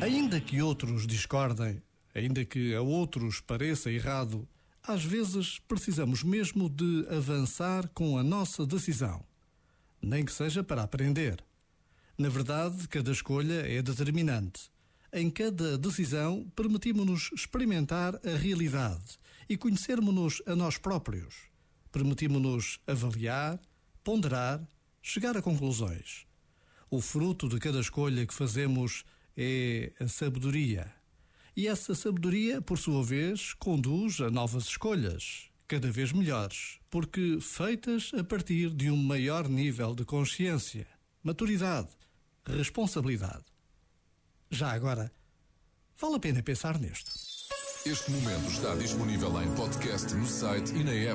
Ainda que outros discordem, ainda que a outros pareça errado, às vezes precisamos mesmo de avançar com a nossa decisão. Nem que seja para aprender. Na verdade, cada escolha é determinante. Em cada decisão, permitimos-nos experimentar a realidade e conhecermos-nos a nós próprios. Permitimos-nos avaliar, ponderar, chegar a conclusões. O fruto de cada escolha que fazemos é a sabedoria. E essa sabedoria, por sua vez, conduz a novas escolhas, cada vez melhores, porque feitas a partir de um maior nível de consciência, maturidade, responsabilidade. Já agora, vale a pena pensar nisto. Este momento está disponível em podcast no site e na app.